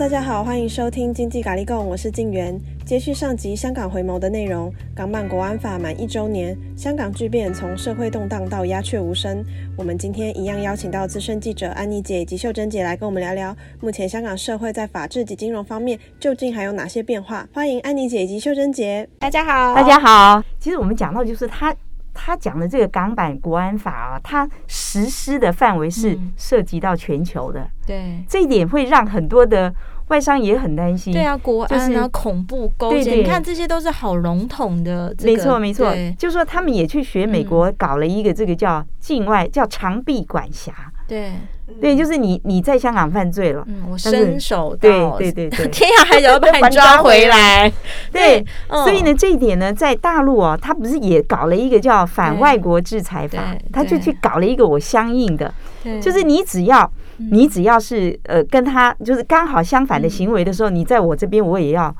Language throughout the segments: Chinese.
大家好，欢迎收听经济咖喱贡，我是静媛。接续上集香港回眸的内容，港版国安法满一周年，香港巨变从社会动荡到鸦雀无声。我们今天一样邀请到资深记者安妮姐以及秀珍姐来跟我们聊聊，目前香港社会在法治及金融方面究竟还有哪些变化？欢迎安妮姐以及秀珍姐，大家好，大家好。其实我们讲到就是他。他讲的这个港版国安法啊，它实施的范围是涉及到全球的，嗯、对，这一点会让很多的外商也很担心。对啊，国安啊，就是、恐怖勾结，你看这些都是好笼统的、这个。没错，没错，就是说他们也去学美国搞了一个这个叫境外、嗯、叫长臂管辖。对。对，就是你你在香港犯罪了，嗯，我伸手到，对对对。对，天涯海角 要把你抓回来。对，所以呢，这一点呢，在大陆啊，他不是也搞了一个叫反外国制裁法，他就去搞了一个我相应的，就是你只要你只要是呃跟他就是刚好相反的行为的时候，你在我这边我也要。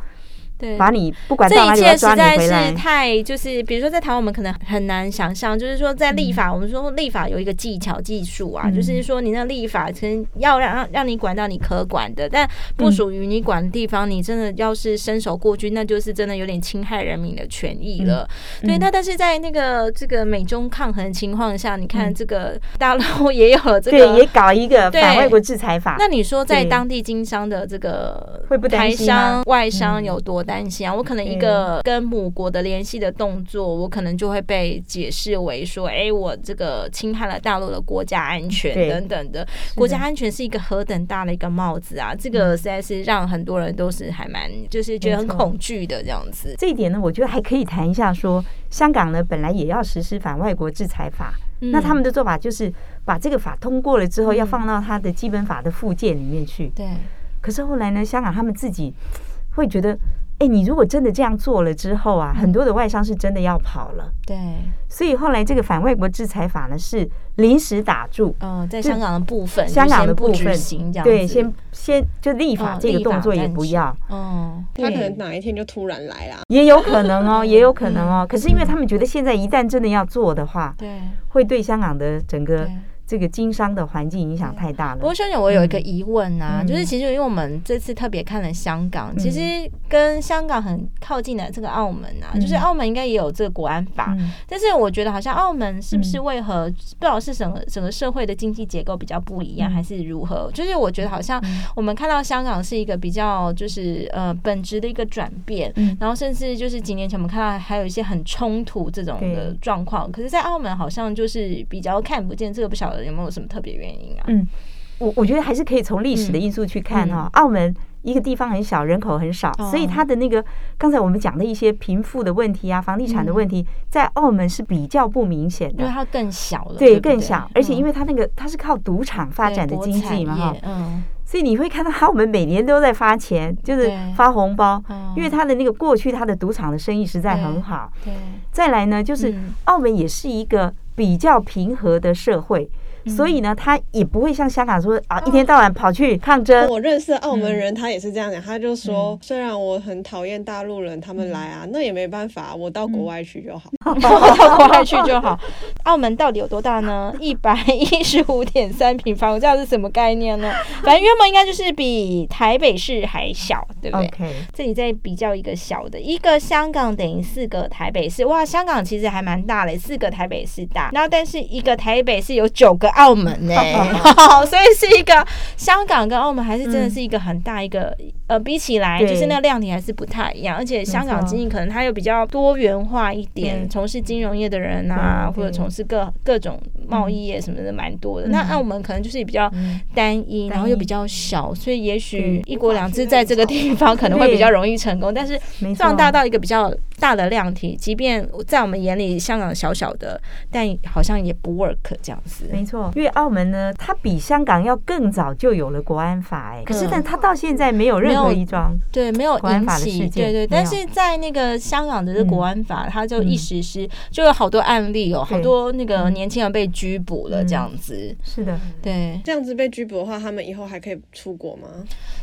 对，把你不管到哪里抓你回来。这一切实在是太就是，比如说在台湾，我们可能很难想象，就是说在立法，我们说立法有一个技巧技术啊，就是说你那立法可能要让让让你管到你可管的，但不属于你管的地方，你真的要是伸手过去，那就是真的有点侵害人民的权益了。对，那但是在那个这个美中抗衡的情况下，你看这个大陆 也有了这个，对，也搞一个反外国制裁法。那你说在当地经商的这个台商外商有多担心啊！我可能一个跟母国的联系的动作，我可能就会被解释为说，哎，我这个侵害了大陆的国家安全等等的。国家安全是一个何等大的一个帽子啊！这个实在是让很多人都是还蛮就是觉得很恐惧的这样子。这一点呢，我觉得还可以谈一下说，说香港呢本来也要实施反外国制裁法，那他们的做法就是把这个法通过了之后，要放到他的基本法的附件里面去。对。可是后来呢，香港他们自己会觉得。哎，你如果真的这样做了之后啊，很多的外商是真的要跑了。对，所以后来这个反外国制裁法呢是临时打住。嗯，在香港的部分，香港的部分行这样。对，先先就立法这个动作也不要。哦，他可能哪一天就突然来了。也有可能哦，也有可能哦。可是因为他们觉得现在一旦真的要做的话，对，会对香港的整个。这个经商的环境影响太大了。不过，兄姐，我有一个疑问啊，嗯、就是其实因为我们这次特别看了香港，嗯、其实跟香港很靠近的这个澳门啊，嗯、就是澳门应该也有这个国安法，嗯、但是我觉得好像澳门是不是为何、嗯、不知道是整个整个社会的经济结构比较不一样，嗯、还是如何？就是我觉得好像我们看到香港是一个比较就是呃本质的一个转变，嗯、然后甚至就是几年前我们看到还有一些很冲突这种的状况，可是，在澳门好像就是比较看不见这个，不晓得。有没有什么特别原因啊？嗯，我我觉得还是可以从历史的因素去看哈。澳门一个地方很小，人口很少，所以它的那个刚才我们讲的一些贫富的问题啊，房地产的问题，在澳门是比较不明显的，因为它更小了，对，更小。而且因为它那个它是靠赌场发展的经济嘛哈，嗯，所以你会看到澳门每年都在发钱，就是发红包，因为它的那个过去它的赌场的生意实在很好。对，再来呢，就是澳门也是一个比较平和的社会。所以呢，他也不会像香港说啊，一天到晚跑去抗争。我认识澳门人，他也是这样讲，他就说，虽然我很讨厌大陆人，他们来啊，那也没办法，我到国外去就好，我 到国外去就好。澳门到底有多大呢？一百一十五点三平方，这样是什么概念呢？反正约莫应该就是比台北市还小，对不对？这里再比较一个小的，一个香港等于四个台北市。哇，香港其实还蛮大的，四个台北市大。然后，但是一个台北市有九个。澳门呢、欸，所以是一个香港跟澳门还是真的是一个很大一个、嗯、呃，比起来就是那个量体还是不太一样，而且香港经济可能它又比较多元化一点，从事金融业的人啊，或者从事各各种贸易业什么的蛮多的。那澳门可能就是比较单一，然后又比较小，所以也许一国两制在这个地方可能会比较容易成功，但是壮大到一个比较大的量体，即便在我们眼里香港小小的，但好像也不 work 这样子。没错。因为澳门呢，它比香港要更早就有了国安法，哎，可是但它到现在没有任何一桩对没有国安法的事件，对对。但是在那个香港的这国安法，它就一实施，就有好多案例哦，好多那个年轻人被拘捕了这样子。是的，对，这样子被拘捕的话，他们以后还可以出国吗？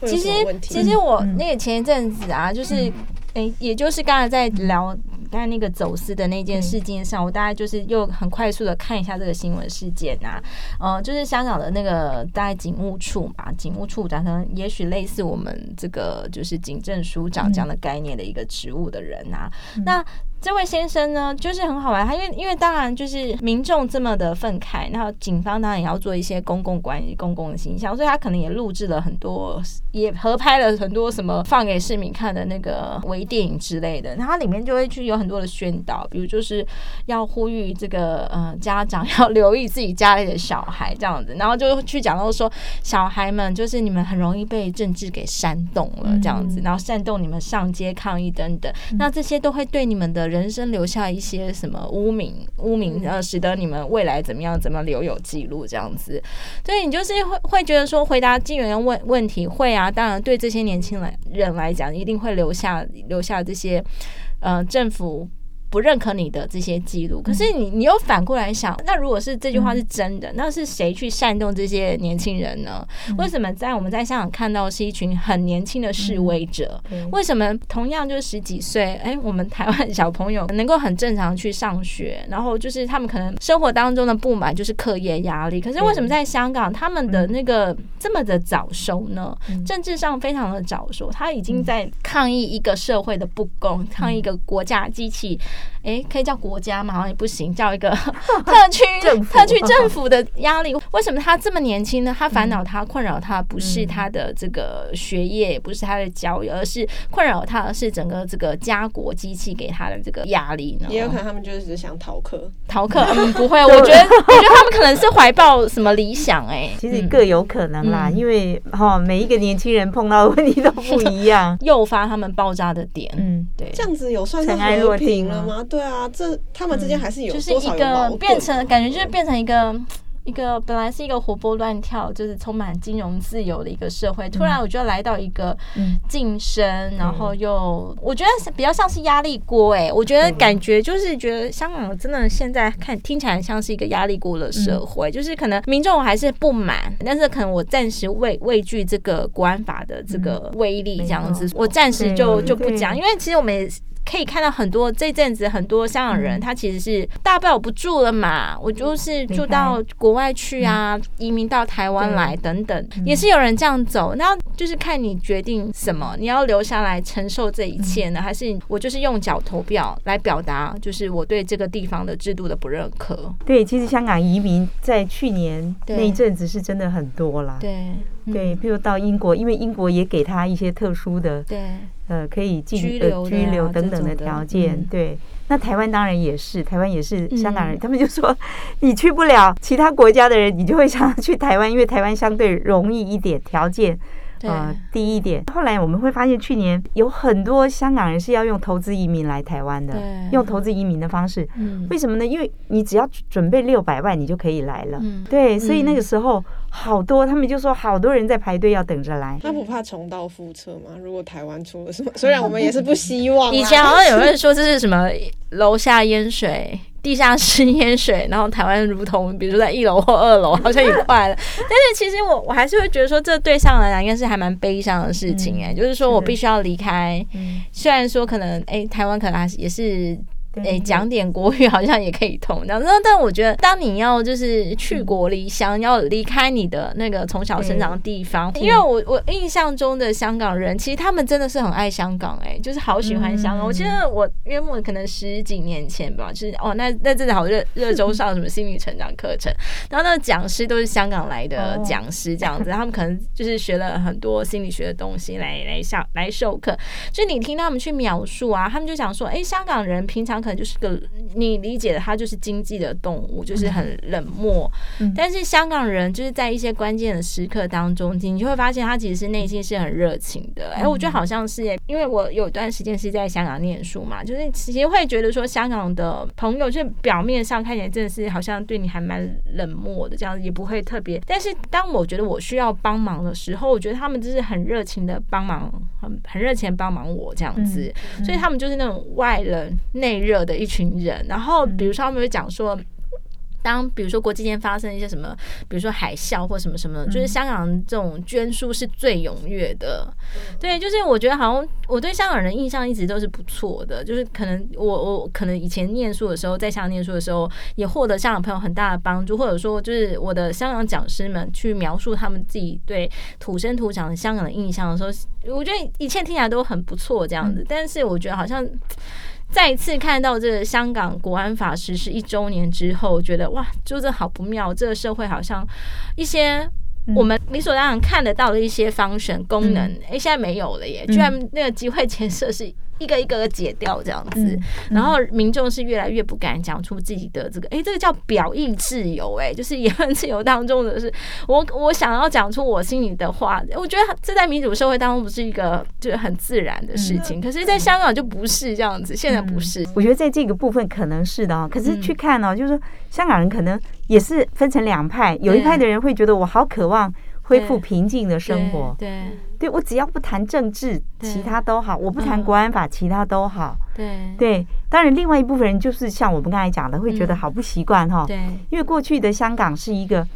其实，其实我那个前一阵子啊，就是。哎，也就是刚才在聊刚才那个走私的那件事件上，我大概就是又很快速的看一下这个新闻事件啊，呃，就是香港的那个大概警务处嘛，警务处长可能也许类似我们这个就是警政署长这样的概念的一个职务的人啊，那。这位先生呢，就是很好玩。他因为因为当然就是民众这么的愤慨，然后警方当然也要做一些公共关系、公共的形象，所以他可能也录制了很多，也合拍了很多什么放给市民看的那个微电影之类的。然后里面就会去有很多的宣导，比如就是要呼吁这个呃家长要留意自己家里的小孩这样子，然后就去讲到说小孩们就是你们很容易被政治给煽动了这样子，然后煽动你们上街抗议等等，那这些都会对你们的。人生留下一些什么污名？污名呃，使得你们未来怎么样？怎么留有记录？这样子，所以你就是会会觉得说，回答金源问问题会啊，当然对这些年轻人人来讲，一定会留下留下这些呃政府。不认可你的这些记录，可是你你又反过来想，那如果是这句话是真的，那是谁去煽动这些年轻人呢？为什么在我们在香港看到是一群很年轻的示威者？为什么同样就是十几岁，哎，我们台湾小朋友 能够很正常去上学，然后就是他们可能生活当中的不满就是课业压力，可是为什么在香港他们的那个这么的早熟呢？政治上非常的早熟，他已经在抗议一个社会的不公，抗议一个国家机器。哎，可以叫国家嘛？好像也不行，叫一个 特区特区政府的压力。为什么他这么年轻呢？他烦恼他困扰他不是他的这个学业，也不是他的教育，而是困扰他的是整个这个家国机器给他的这个压力呢？也有可能他们就是想逃课，逃课。嗯，不会，我觉得我觉得他们可能是怀抱什么理想？哎，其实各有可能啦，因为哈每一个年轻人碰到的问题都不一样，诱发他们爆炸的点。嗯，对，这样子有算是和平了吗？对啊，这他们之间还是有就是一个变成感觉就是变成一个一个本来是一个活泼乱跳，就是充满金融自由的一个社会，突然我就要来到一个晋升，然后又我觉得是比较像是压力锅哎，我觉得感觉就是觉得香港真的现在看听起来像是一个压力锅的社会，就是可能民众还是不满，但是可能我暂时畏畏惧这个国安法的这个威力这样子，我暂时就就不讲，因为其实我们也。可以看到很多这阵子很多香港人，他其实是大不了不住了嘛，我就是住到国外去啊，移民到台湾来等等，也是有人这样走。那就是看你决定什么，你要留下来承受这一切呢，还是我就是用脚投票来表达，就是我对这个地方的制度的不认可。对，其实香港移民在去年那一阵子是真的很多啦。对对，譬如到英国，因为英国也给他一些特殊的对。呃，可以进居留、啊、居留等等的条件，嗯、对。那台湾当然也是，台湾也是香港人，嗯、他们就说你去不了其他国家的人，你就会想要去台湾，因为台湾相对容易一点，条件。呃，低一点。后来我们会发现，去年有很多香港人是要用投资移民来台湾的，用投资移民的方式。为什么呢？因为你只要准备六百万，你就可以来了。对，所以那个时候好多他们就说，好多人在排队要等着来。他不怕重蹈覆辙吗？如果台湾出了什么，虽然我们也是不希望。以前好像有人说这是什么楼下淹水。地下室淹水，然后台湾如同比如说在一楼或二楼，好像也快了。但是其实我我还是会觉得说，这对上来讲应该是还蛮悲伤的事情哎、欸，嗯、就是说我必须要离开。嗯、虽然说可能哎、欸，台湾可能还是也是。哎，讲点国语好像也可以通，这样。但我觉得，当你要就是去国离乡，要离开你的那个从小生长的地方，因为我我印象中的香港人，其实他们真的是很爱香港，哎，就是好喜欢香港。我记得我约莫可能十几年前吧，就是哦，那那真的好热热衷上什么心理成长课程，然后那个讲师都是香港来的讲师，这样子，他们可能就是学了很多心理学的东西来来上来授课。就你听他们去描述啊，他们就想说，哎，香港人平常。可能就是个你理解的，他就是经济的动物，就是很冷漠。嗯、但是香港人就是在一些关键的时刻当中，你就会发现他其实是内心是很热情的。哎、嗯，我觉得好像是耶，因为我有一段时间是在香港念书嘛，就是其实会觉得说香港的朋友，就表面上看起来真的是好像对你还蛮冷漠的，这样子也不会特别。但是当我觉得我需要帮忙的时候，我觉得他们就是很热情的帮忙，很很热情帮忙我这样子。所以他们就是那种外冷内热的一群人，然后比如说他们会讲说。当比如说国际间发生一些什么，比如说海啸或什么什么，就是香港这种捐书是最踊跃的。对，就是我觉得好像我对香港人印象一直都是不错的，就是可能我我可能以前念书的时候，在香港念书的时候，也获得香港朋友很大的帮助，或者说就是我的香港讲师们去描述他们自己对土生土长的香港的印象的时候，我觉得一切听起来都很不错这样子。但是我觉得好像。再一次看到这个香港国安法实施一周年之后，觉得哇，就这好不妙。这个社会好像一些我们理所当然看得到的一些 function 功能，哎、欸，现在没有了耶！居然那个集会前设是。一个一个的解掉这样子，嗯嗯、然后民众是越来越不敢讲出自己的这个，哎，这个叫表意自由，哎，就是言论自由当中的是，我我想要讲出我心里的话，我觉得这在民主社会当中不是一个就是很自然的事情，嗯、可是，在香港就不是这样子，现在不是。我觉得在这个部分可能是的哦，可是去看呢、哦，就是说香港人可能也是分成两派，有一派的人会觉得我好渴望。恢复平静的生活，对，对，对，我只要不谈政治，其他都好；我不谈国安法，其他都好。对，对，当然，另外一部分人就是像我们刚才讲的，会觉得好不习惯哈。对，因为过去的香港是一个，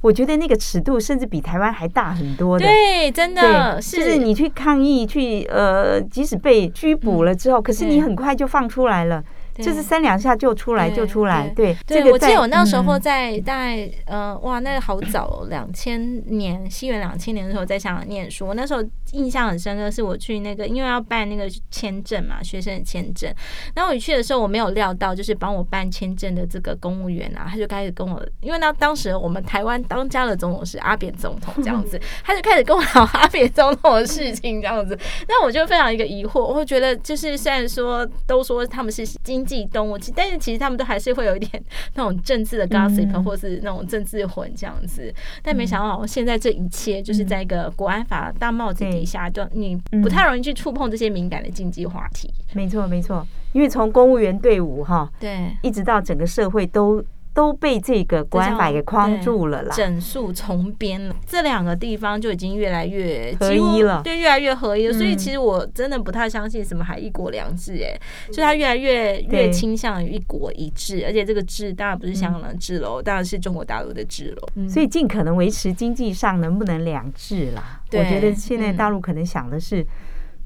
我觉得那个尺度甚至比台湾还大很多的。对，真的是，就是你去抗议，去呃，即使被拘捕了之后，可是你很快就放出来了。就是三两下就出来就出来，对。对，我记得我那时候在大概呃哇，那个好早，两千年西元两千年的时候在香港念书，我那时候印象很深刻，是我去那个因为要办那个签证嘛，学生的签证，然后我去的时候我没有料到，就是帮我办签证的这个公务员啊，他就开始跟我，因为那当时我们台湾当家的总统是阿扁总统这样子，他就开始跟我聊阿扁总统的事情这样子，那我就非常一个疑惑，我会觉得就是虽然说都说他们是经济动物，但是其实他们都还是会有一点那种政治的 gossip，嗯、或是那种政治魂这样子。但没想到现在这一切就是在一个国安法大帽子底下，就你不太容易去触碰这些敏感的禁忌话题。没错，没错，因为从公务员队伍哈，对，一直到整个社会都。都被这个国安法给框住了啦，整数重编了，这两个地方就已经越来越合一了，对，越来越合一了。所以其实我真的不太相信什么还一国两制，哎，所以它越来越越倾向于一国一制，而且这个制当然不是香港的制喽，当然是中国大陆的制喽。所以尽可能维持经济上能不能两制啦？我觉得现在大陆可能想的是。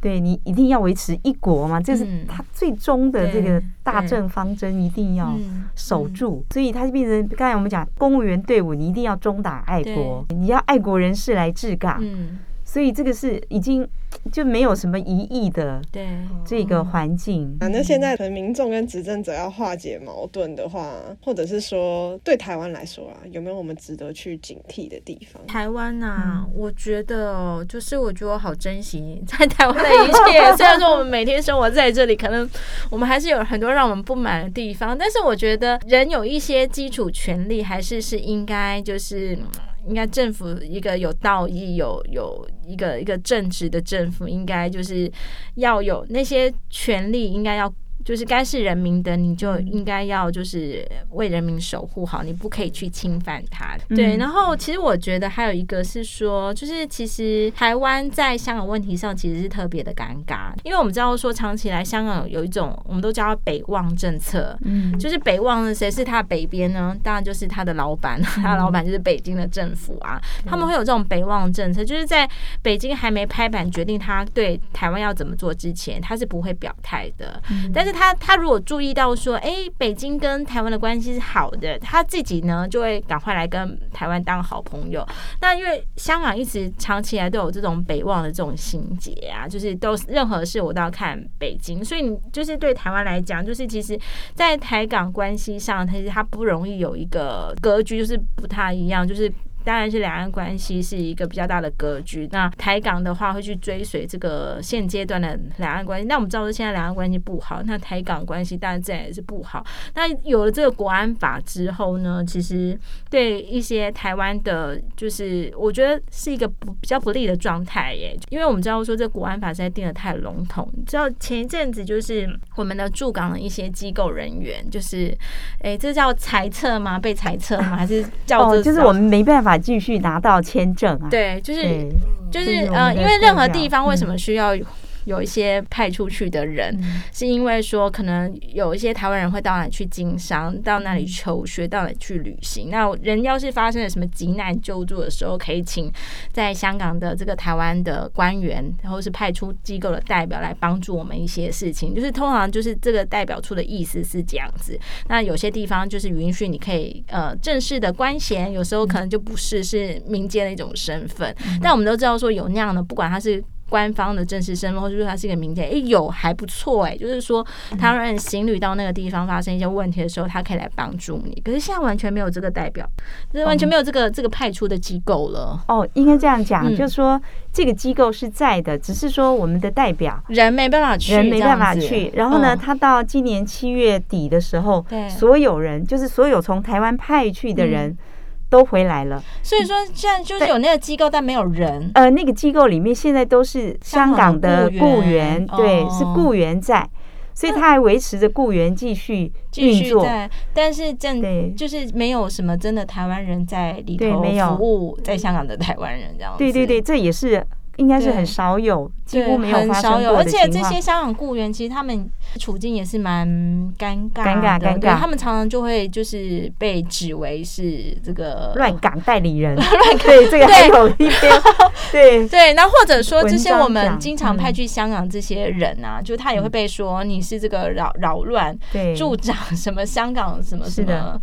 对，你一定要维持一国嘛，这是他最终的这个大政方针，一定要守住。所以他就变成刚才我们讲，公务员队伍你一定要忠党爱国，你要爱国人士来治港。所以这个是已经就没有什么疑义的，对这个环境。啊，那现在可能民众跟执政者要化解矛盾的话，或者是说对台湾来说啊，有没有我们值得去警惕的地方？台湾啊，嗯、我觉得哦，就是我觉得我好珍惜在台湾的一切。虽然说我们每天生活在这里，可能我们还是有很多让我们不满的地方，但是我觉得人有一些基础权利，还是是应该就是。应该政府一个有道义、有有一个一个正直的政府，应该就是要有那些权利，应该要。就是该是人民的，你就应该要就是为人民守护好，你不可以去侵犯他。对，然后其实我觉得还有一个是说，就是其实台湾在香港问题上其实是特别的尴尬，因为我们知道说长期来香港有一种我们都叫它北望政策，嗯，就是北望的谁是他的北边呢？当然就是他的老板，他的老板就是北京的政府啊，他们会有这种北望政策，就是在北京还没拍板决定他对台湾要怎么做之前，他是不会表态的，但是。他他如果注意到说，哎，北京跟台湾的关系是好的，他自己呢就会赶快来跟台湾当好朋友。那因为香港一直长期以来都有这种北望的这种心结啊，就是都任何事我都要看北京，所以你就是对台湾来讲，就是其实，在台港关系上，其实它不容易有一个格局，就是不太一样，就是。当然是两岸关系是一个比较大的格局。那台港的话会去追随这个现阶段的两岸关系。那我们知道说现在两岸关系不好，那台港关系当然自然也是不好。那有了这个国安法之后呢，其实对一些台湾的，就是我觉得是一个不比较不利的状态耶。因为我们知道说这国安法实在定的太笼统。你知道前一阵子就是我们的驻港的一些机构人员，就是哎，这叫裁撤吗？被裁撤吗？还是叫就是我们没办法。继续拿到签证啊？对，就是就是呃，因为任何地方为什么需要有一些派出去的人，嗯、是因为说可能有一些台湾人会到那里去经商，到那里求学，到那里去旅行。那人要是发生了什么急难救助的时候，可以请在香港的这个台湾的官员，然后是派出机构的代表来帮助我们一些事情。就是通常就是这个代表处的意思是这样子。那有些地方就是允许你可以呃正式的官衔，有时候可能就不是，是民间的一种身份。嗯、但我们都知道说有那样的，不管他是。官方的正式身份，或者说他是一个民间，哎，有还不错哎，就是说，台湾人行旅到那个地方发生一些问题的时候，他可以来帮助你。可是现在完全没有这个代表，就是完全没有这个这个派出的机构了。哦，应该这样讲，就是说这个机构是在的，只是说我们的代表人没办法去，人没办法去。然后呢，他到今年七月底的时候，所有人就是所有从台湾派去的人。都回来了，所以说现在就是有那个机构，但没有人。呃，那个机构里面现在都是香港的雇员，对，是雇员在，所以他还维持着雇员继续运作。但是正就是没有什么真的台湾人在里头服务，在香港的台湾人这样子。对对对，这也是。应该是很少有，几乎没有发生过的情况。很少有，而且这些香港雇员其实他们处境也是蛮尴尬、尴尬、尴尬。他们常常就会就是被指为是这个乱港代理人。对，这个还有一边。对对，那或者说这些我们经常派去香港这些人啊，就他也会被说你是这个扰扰乱助长什么香港什么什么。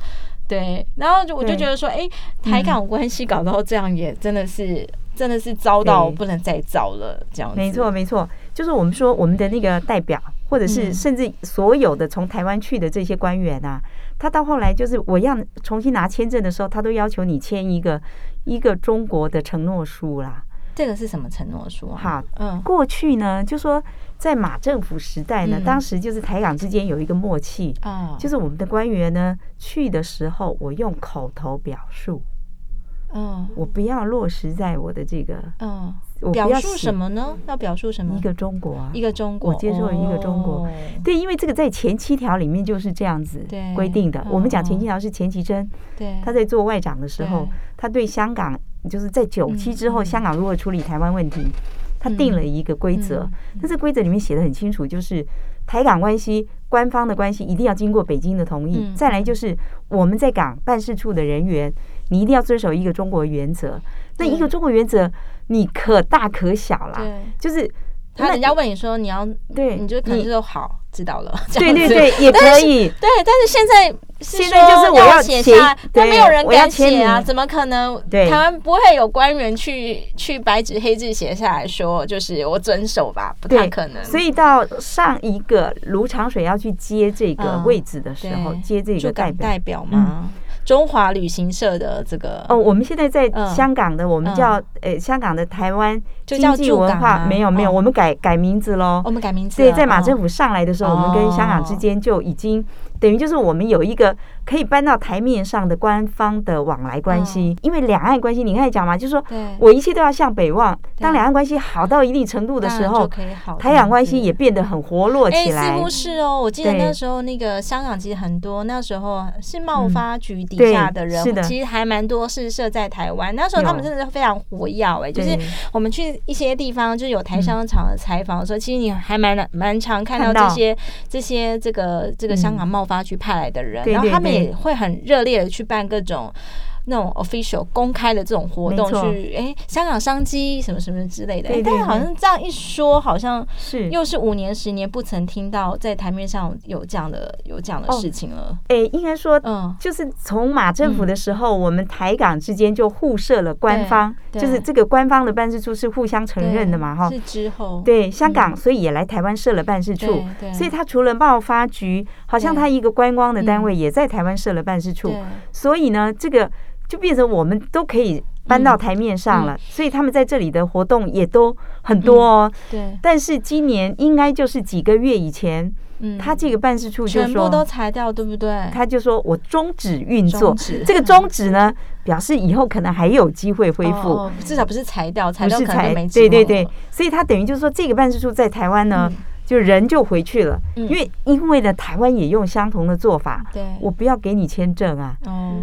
对，然后就我就觉得说，哎，台港关系搞到这样也真的是。真的是糟到不能再糟了，这样子。没错，没错，就是我们说我们的那个代表，或者是甚至所有的从台湾去的这些官员啊，他到后来就是我要重新拿签证的时候，他都要求你签一个一个中国的承诺书啦。这个是什么承诺书啊？哈，嗯，过去呢，就说在马政府时代呢，当时就是台港之间有一个默契啊，就是我们的官员呢去的时候，我用口头表述。嗯，我不要落实在我的这个，嗯，我表述什么呢？要表述什么？一个中国啊，一个中国，我接受一个中国。对，因为这个在前七条里面就是这样子规定的。我们讲前七条是钱其珍，对，他在做外长的时候，他对香港就是在九七之后，香港如何处理台湾问题，他定了一个规则。那这规则里面写的很清楚，就是台港关系官方的关系一定要经过北京的同意。再来就是我们在港办事处的人员。你一定要遵守一个中国原则，那一个中国原则，你可大可小啦。对，就是他人家问你说你要，对，你就可能就说好，知道了。对对对，也可以。对，但是现在现在就是我要写下，都没有人敢写啊，怎么可能？台湾不会有官员去去白纸黑字写下来说，就是我遵守吧，不太可能。所以到上一个卢长水要去接这个位置的时候，接这个代表代表吗？中华旅行社的这个哦，我们现在在香港的，我们叫呃香港的台湾经济文化，没有没有，我们改改名字喽。我们改名字。对，在马政府上来的时候，我们跟香港之间就已经。等于就是我们有一个可以搬到台面上的官方的往来关系，因为两岸关系，你刚才讲嘛，就是说我一切都要向北望。当两岸关系好到一定程度的时候，台港关系也变得很活络起来。似乎是哦，我记得那时候那个香港其实很多，那时候是贸发局底下的人，其实还蛮多是设在台湾。那时候他们真的是非常活跃哎，就是我们去一些地方，就是有台商场的采访的时候，其实你还蛮蛮常看到这些这些这个这个香港贸发局派来的人，然后他们也会很热烈的去办各种。那种 official 公开的这种活动去，哎，香港商机什么什么之类的，但是好像这样一说，好像是又是五年十年不曾听到在台面上有这样的有这样的事情了。哎，应该说，嗯，就是从马政府的时候，我们台港之间就互设了官方，就是这个官方的办事处是互相承认的嘛，哈。是之后，对香港，所以也来台湾设了办事处，所以他除了贸发局，好像他一个观光的单位也在台湾设了办事处，所以呢，这个。就变成我们都可以搬到台面上了，所以他们在这里的活动也都很多哦。对，但是今年应该就是几个月以前，嗯，他这个办事处就说全部都裁掉，对不对？他就说我终止运作，这个终止呢，表示以后可能还有机会恢复，至少不是裁掉，裁掉可能没对对对，所以他等于就是说这个办事处在台湾呢，就人就回去了，因为因为呢，台湾也用相同的做法，对，我不要给你签证啊，哦。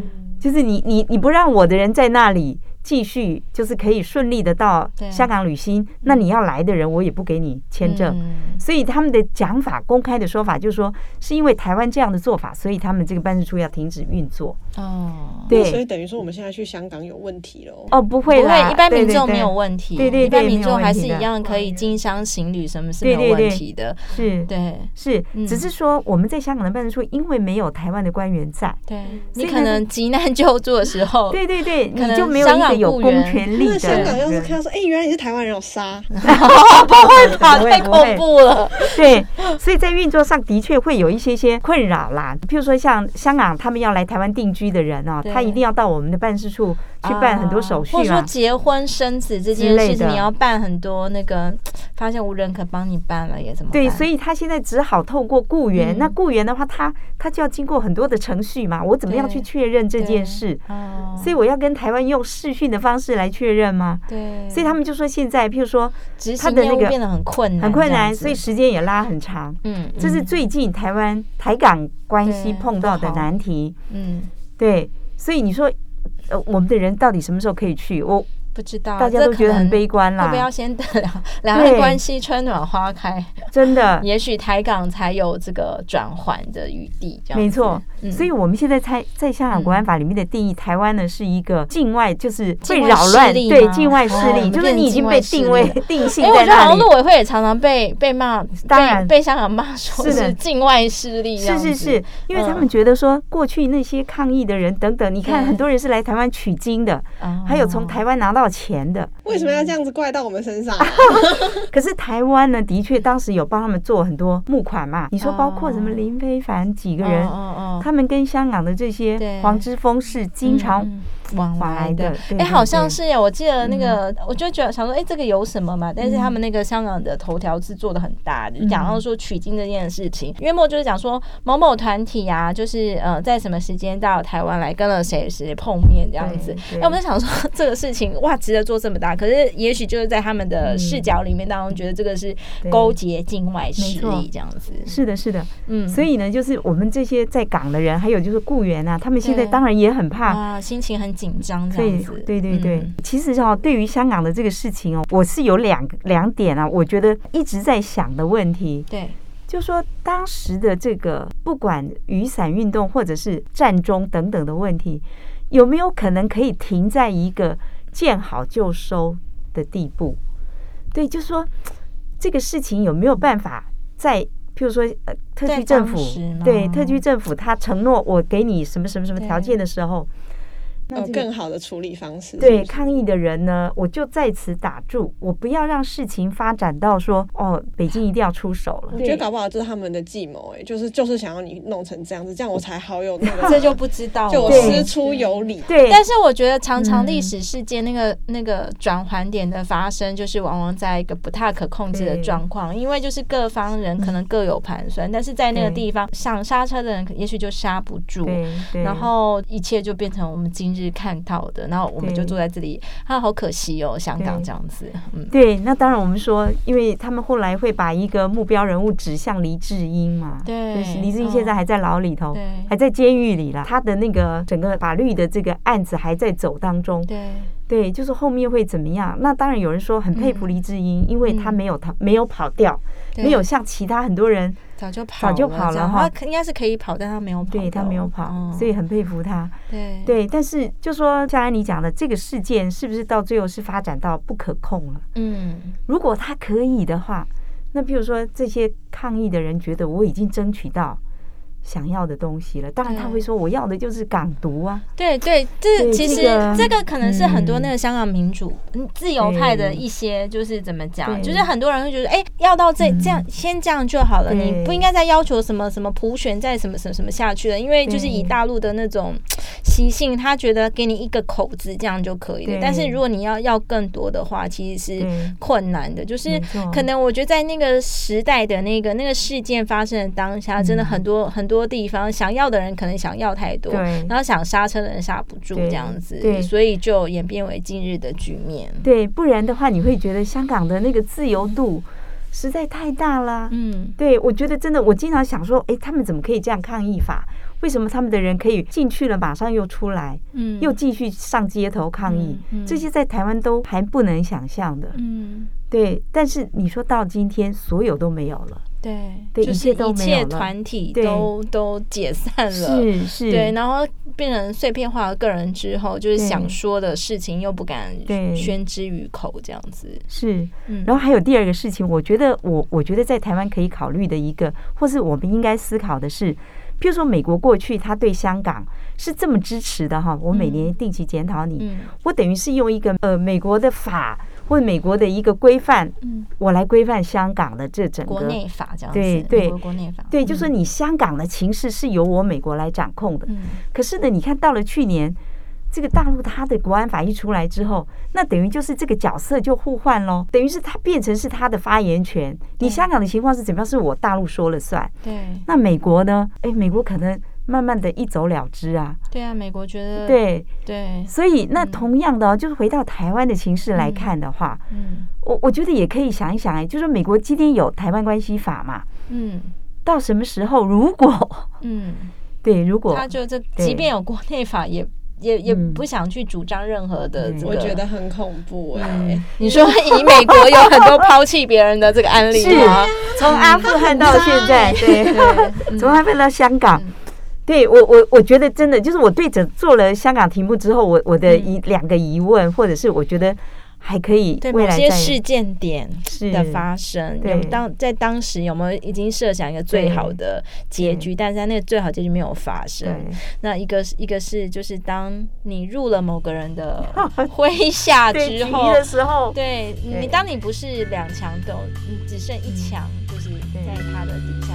就是你你你不让我的人在那里，继续就是可以顺利的到香港旅行，那你要来的人，我也不给你签证。所以他们的讲法，公开的说法就是说，是因为台湾这样的做法，所以他们这个办事处要停止运作。哦，对，所以等于说我们现在去香港有问题了。哦，不会啦，一般民众没有问题。对对对，一般民众还是一样可以经商行旅，什么是没有问题的。是，对，是，只是说我们在香港的办事处，因为没有台湾的官员在，对，你可能急难救助的时候，对对对，你就没有一个。有公权力的，香港要是看到说，哎，原来你是台湾人，有杀，不会吧？太恐怖了。对，所以在运作上的确会有一些些困扰啦。譬如说，像香港他们要来台湾定居的人哦，他一定要到我们的办事处去办很多手续，或者说结婚生子这件事情，你要办很多那个，发现无人可帮你办了也怎么办？对，所以他现在只好透过雇员。那雇员的话，他他就要经过很多的程序嘛。我怎么样去确认这件事？所以我要跟台湾用视讯的方式来确认吗？对，所以他们就说现在，譬如说他的那个变得很困难，很困难，所以时间也拉很长。嗯，这是最近台湾台港关系碰到的难题。嗯，对，所以你说，呃，我们的人到底什么时候可以去？我。不知道，大家都觉得很悲观啦。要不要先等两两岸关系春暖花开？真的，也许台港才有这个转换的余地。这样没错，所以我们现在猜，在香港国安法里面的定义，台湾呢是一个境外，就是被扰乱，对境外势力，就是你已经被定位定性。因为我觉得好像陆委会也常常被被骂，当然被香港骂说是境外势力。是是是，因为他们觉得说过去那些抗议的人等等，你看很多人是来台湾取经的，还有从台湾拿到。钱的，为什么要这样子怪到我们身上？可是台湾呢，的确当时有帮他们做很多募款嘛。你说包括什么林非凡几个人，他们跟香港的这些黄之锋是经常。往来的，哎，好像是呀。我记得那个，我就觉得想说，哎，这个有什么嘛？但是他们那个香港的头条是做的很大的，讲到说取经这件事情，约莫就是讲说某某团体啊，就是呃，在什么时间到台湾来跟了谁谁碰面这样子。那我们在想说，这个事情哇，值得做这么大。可是也许就是在他们的视角里面当中，觉得这个是勾结境外势力这样子。是的，是的，嗯。所以呢，就是我们这些在港的人，还有就是雇员啊，他们现在当然也很怕，啊心情很。紧张，对对对对，嗯、其实哈，对于香港的这个事情哦，我是有两两点啊，我觉得一直在想的问题。对，就说当时的这个不管雨伞运动或者是战中等等的问题，有没有可能可以停在一个见好就收的地步？对，就说这个事情有没有办法在，譬如说呃，特区政府对特区政府他承诺我给你什么什么什么条件的时候。有更好的处理方式。对抗议的人呢，我就在此打住，我不要让事情发展到说，哦，北京一定要出手了。我觉得搞不好这是他们的计谋，哎，就是就是想要你弄成这样子，这样我才好有那个。这就不知道，就我师出有理。对，但是我觉得常常历史事件那个那个转环点的发生，就是往往在一个不太可控制的状况，因为就是各方人可能各有盘算，但是在那个地方想刹车的人，也许就刹不住，然后一切就变成我们今日看到的，然后我们就坐在这里，啊，好可惜哦，香港这样子。嗯，对，那当然我们说，因为他们后来会把一个目标人物指向黎智英嘛，对，黎智英现在还在牢里头，对，还在监狱里啦，他的那个整个法律的这个案子还在走当中，对，对，就是后面会怎么样？那当然有人说很佩服黎智英，因为他没有他没有跑掉，没有像其他很多人。早就跑，早就跑了哈。他应该是可以跑，但他没有跑。对，他没有跑，所以很佩服他。对对，但是就说像安妮讲的，这个事件是不是到最后是发展到不可控了？嗯，如果他可以的话，那比如说这些抗议的人觉得我已经争取到。想要的东西了，当然他会说我要的就是港独啊。对对，这其实这个可能是很多那个香港民主、自由派的一些，就是怎么讲，就是很多人会觉得，哎，要到这这样，先这样就好了，你不应该再要求什么什么普选，再什么什么什么下去了，因为就是以大陆的那种习性，他觉得给你一个口子这样就可以了。但是如果你要要更多的话，其实是困难的。就是可能我觉得在那个时代的那个那个事件发生的当下，真的很多很多。多地方想要的人可能想要太多，然后想刹车的人刹不住，这样子，对所以就演变为今日的局面。对，不然的话，你会觉得香港的那个自由度实在太大了。嗯，对，我觉得真的，我经常想说，哎，他们怎么可以这样抗议法？为什么他们的人可以进去了，马上又出来，嗯，又继续上街头抗议？嗯，这些在台湾都还不能想象的。嗯，对。但是你说到今天，所有都没有了。对，就是一切团体都都解散了，是是，对，然后变成碎片化的个人之后，就是想说的事情又不敢宣之于口，这样子。是。然后还有第二个事情，我觉得我我觉得在台湾可以考虑的一个，或是我们应该思考的是，譬如说美国过去他对香港是这么支持的哈，我每年定期检讨你，我等于是用一个呃美国的法。或美国的一个规范，嗯，我来规范香港的这整个国内法这样子，对对，国内法，对，就说你香港的情势是由我美国来掌控的。嗯，可是呢，你看到了去年这个大陆它的国安法一出来之后，那等于就是这个角色就互换喽，等于是它变成是它的发言权。你香港的情况是怎么样？是我大陆说了算。对，那美国呢？哎，美国可能。慢慢的一走了之啊，对啊，美国觉得对。对，所以那同样的，就是回到台湾的形势来看的话，嗯，我我觉得也可以想一想，哎，就是美国今天有台湾关系法嘛，嗯，到什么时候如果，嗯，对，如果他就这，即便有国内法，也也也不想去主张任何的，我觉得很恐怖哎。你说以美国有很多抛弃别人的这个案例吗？从阿富汗到现在，对。对，从阿富汗到香港。对我我我觉得真的就是我对着做了香港题目之后，我我的一两个疑问，或者是我觉得还可以未来对某些事件点的发生，有当在当时有没有已经设想一个最好的结局？但是在那个最好结局没有发生。那一个一个是就是当你入了某个人的 麾下之后的时候，对你当你不是两强斗，你只剩一强，就是在他的底下